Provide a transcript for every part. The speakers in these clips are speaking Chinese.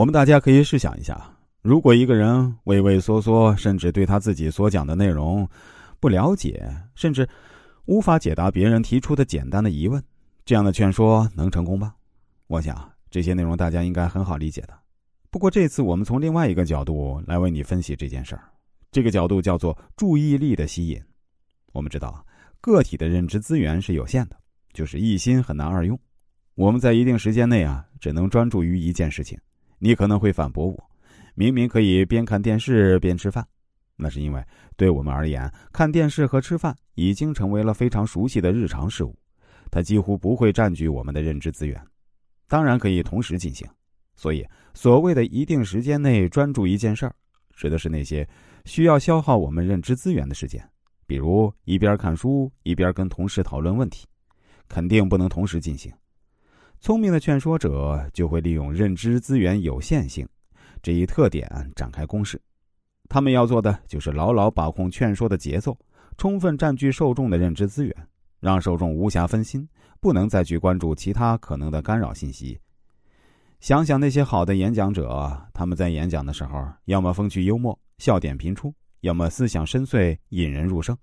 我们大家可以试想一下，如果一个人畏畏缩缩，甚至对他自己所讲的内容不了解，甚至无法解答别人提出的简单的疑问，这样的劝说能成功吗？我想这些内容大家应该很好理解的。不过这次我们从另外一个角度来为你分析这件事儿，这个角度叫做注意力的吸引。我们知道，个体的认知资源是有限的，就是一心很难二用。我们在一定时间内啊，只能专注于一件事情。你可能会反驳我，明明可以边看电视边吃饭，那是因为对我们而言，看电视和吃饭已经成为了非常熟悉的日常事物，它几乎不会占据我们的认知资源。当然可以同时进行，所以所谓的一定时间内专注一件事儿，指的是那些需要消耗我们认知资源的时间。比如一边看书一边跟同事讨论问题，肯定不能同时进行。聪明的劝说者就会利用认知资源有限性这一特点展开攻势。他们要做的就是牢牢把控劝说的节奏，充分占据受众的认知资源，让受众无暇分心，不能再去关注其他可能的干扰信息。想想那些好的演讲者，他们在演讲的时候，要么风趣幽默，笑点频出。要么思想深邃引人入胜，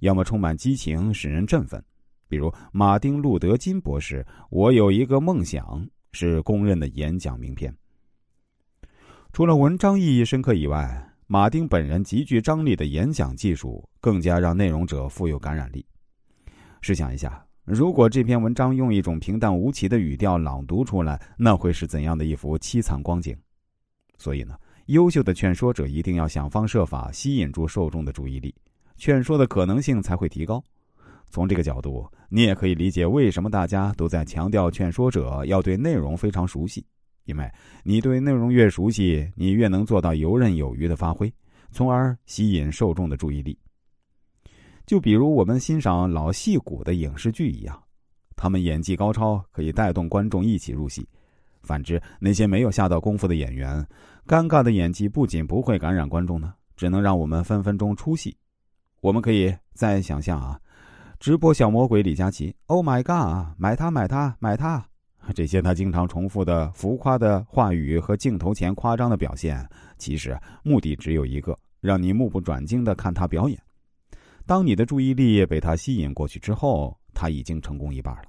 要么充满激情使人振奋。比如马丁·路德·金博士，《我有一个梦想》是公认的演讲名片。除了文章意义深刻以外，马丁本人极具张力的演讲技术更加让内容者富有感染力。试想一下，如果这篇文章用一种平淡无奇的语调朗读出来，那会是怎样的一幅凄惨光景？所以呢？优秀的劝说者一定要想方设法吸引住受众的注意力，劝说的可能性才会提高。从这个角度，你也可以理解为什么大家都在强调劝说者要对内容非常熟悉，因为你对内容越熟悉，你越能做到游刃有余的发挥，从而吸引受众的注意力。就比如我们欣赏老戏骨的影视剧一样，他们演技高超，可以带动观众一起入戏。反之，那些没有下到功夫的演员，尴尬的演技不仅不会感染观众呢，只能让我们分分钟出戏。我们可以再想象啊，直播小魔鬼李佳琦，Oh my god，买它买它买它，这些他经常重复的浮夸的话语和镜头前夸张的表现，其实目的只有一个，让你目不转睛的看他表演。当你的注意力被他吸引过去之后，他已经成功一半了。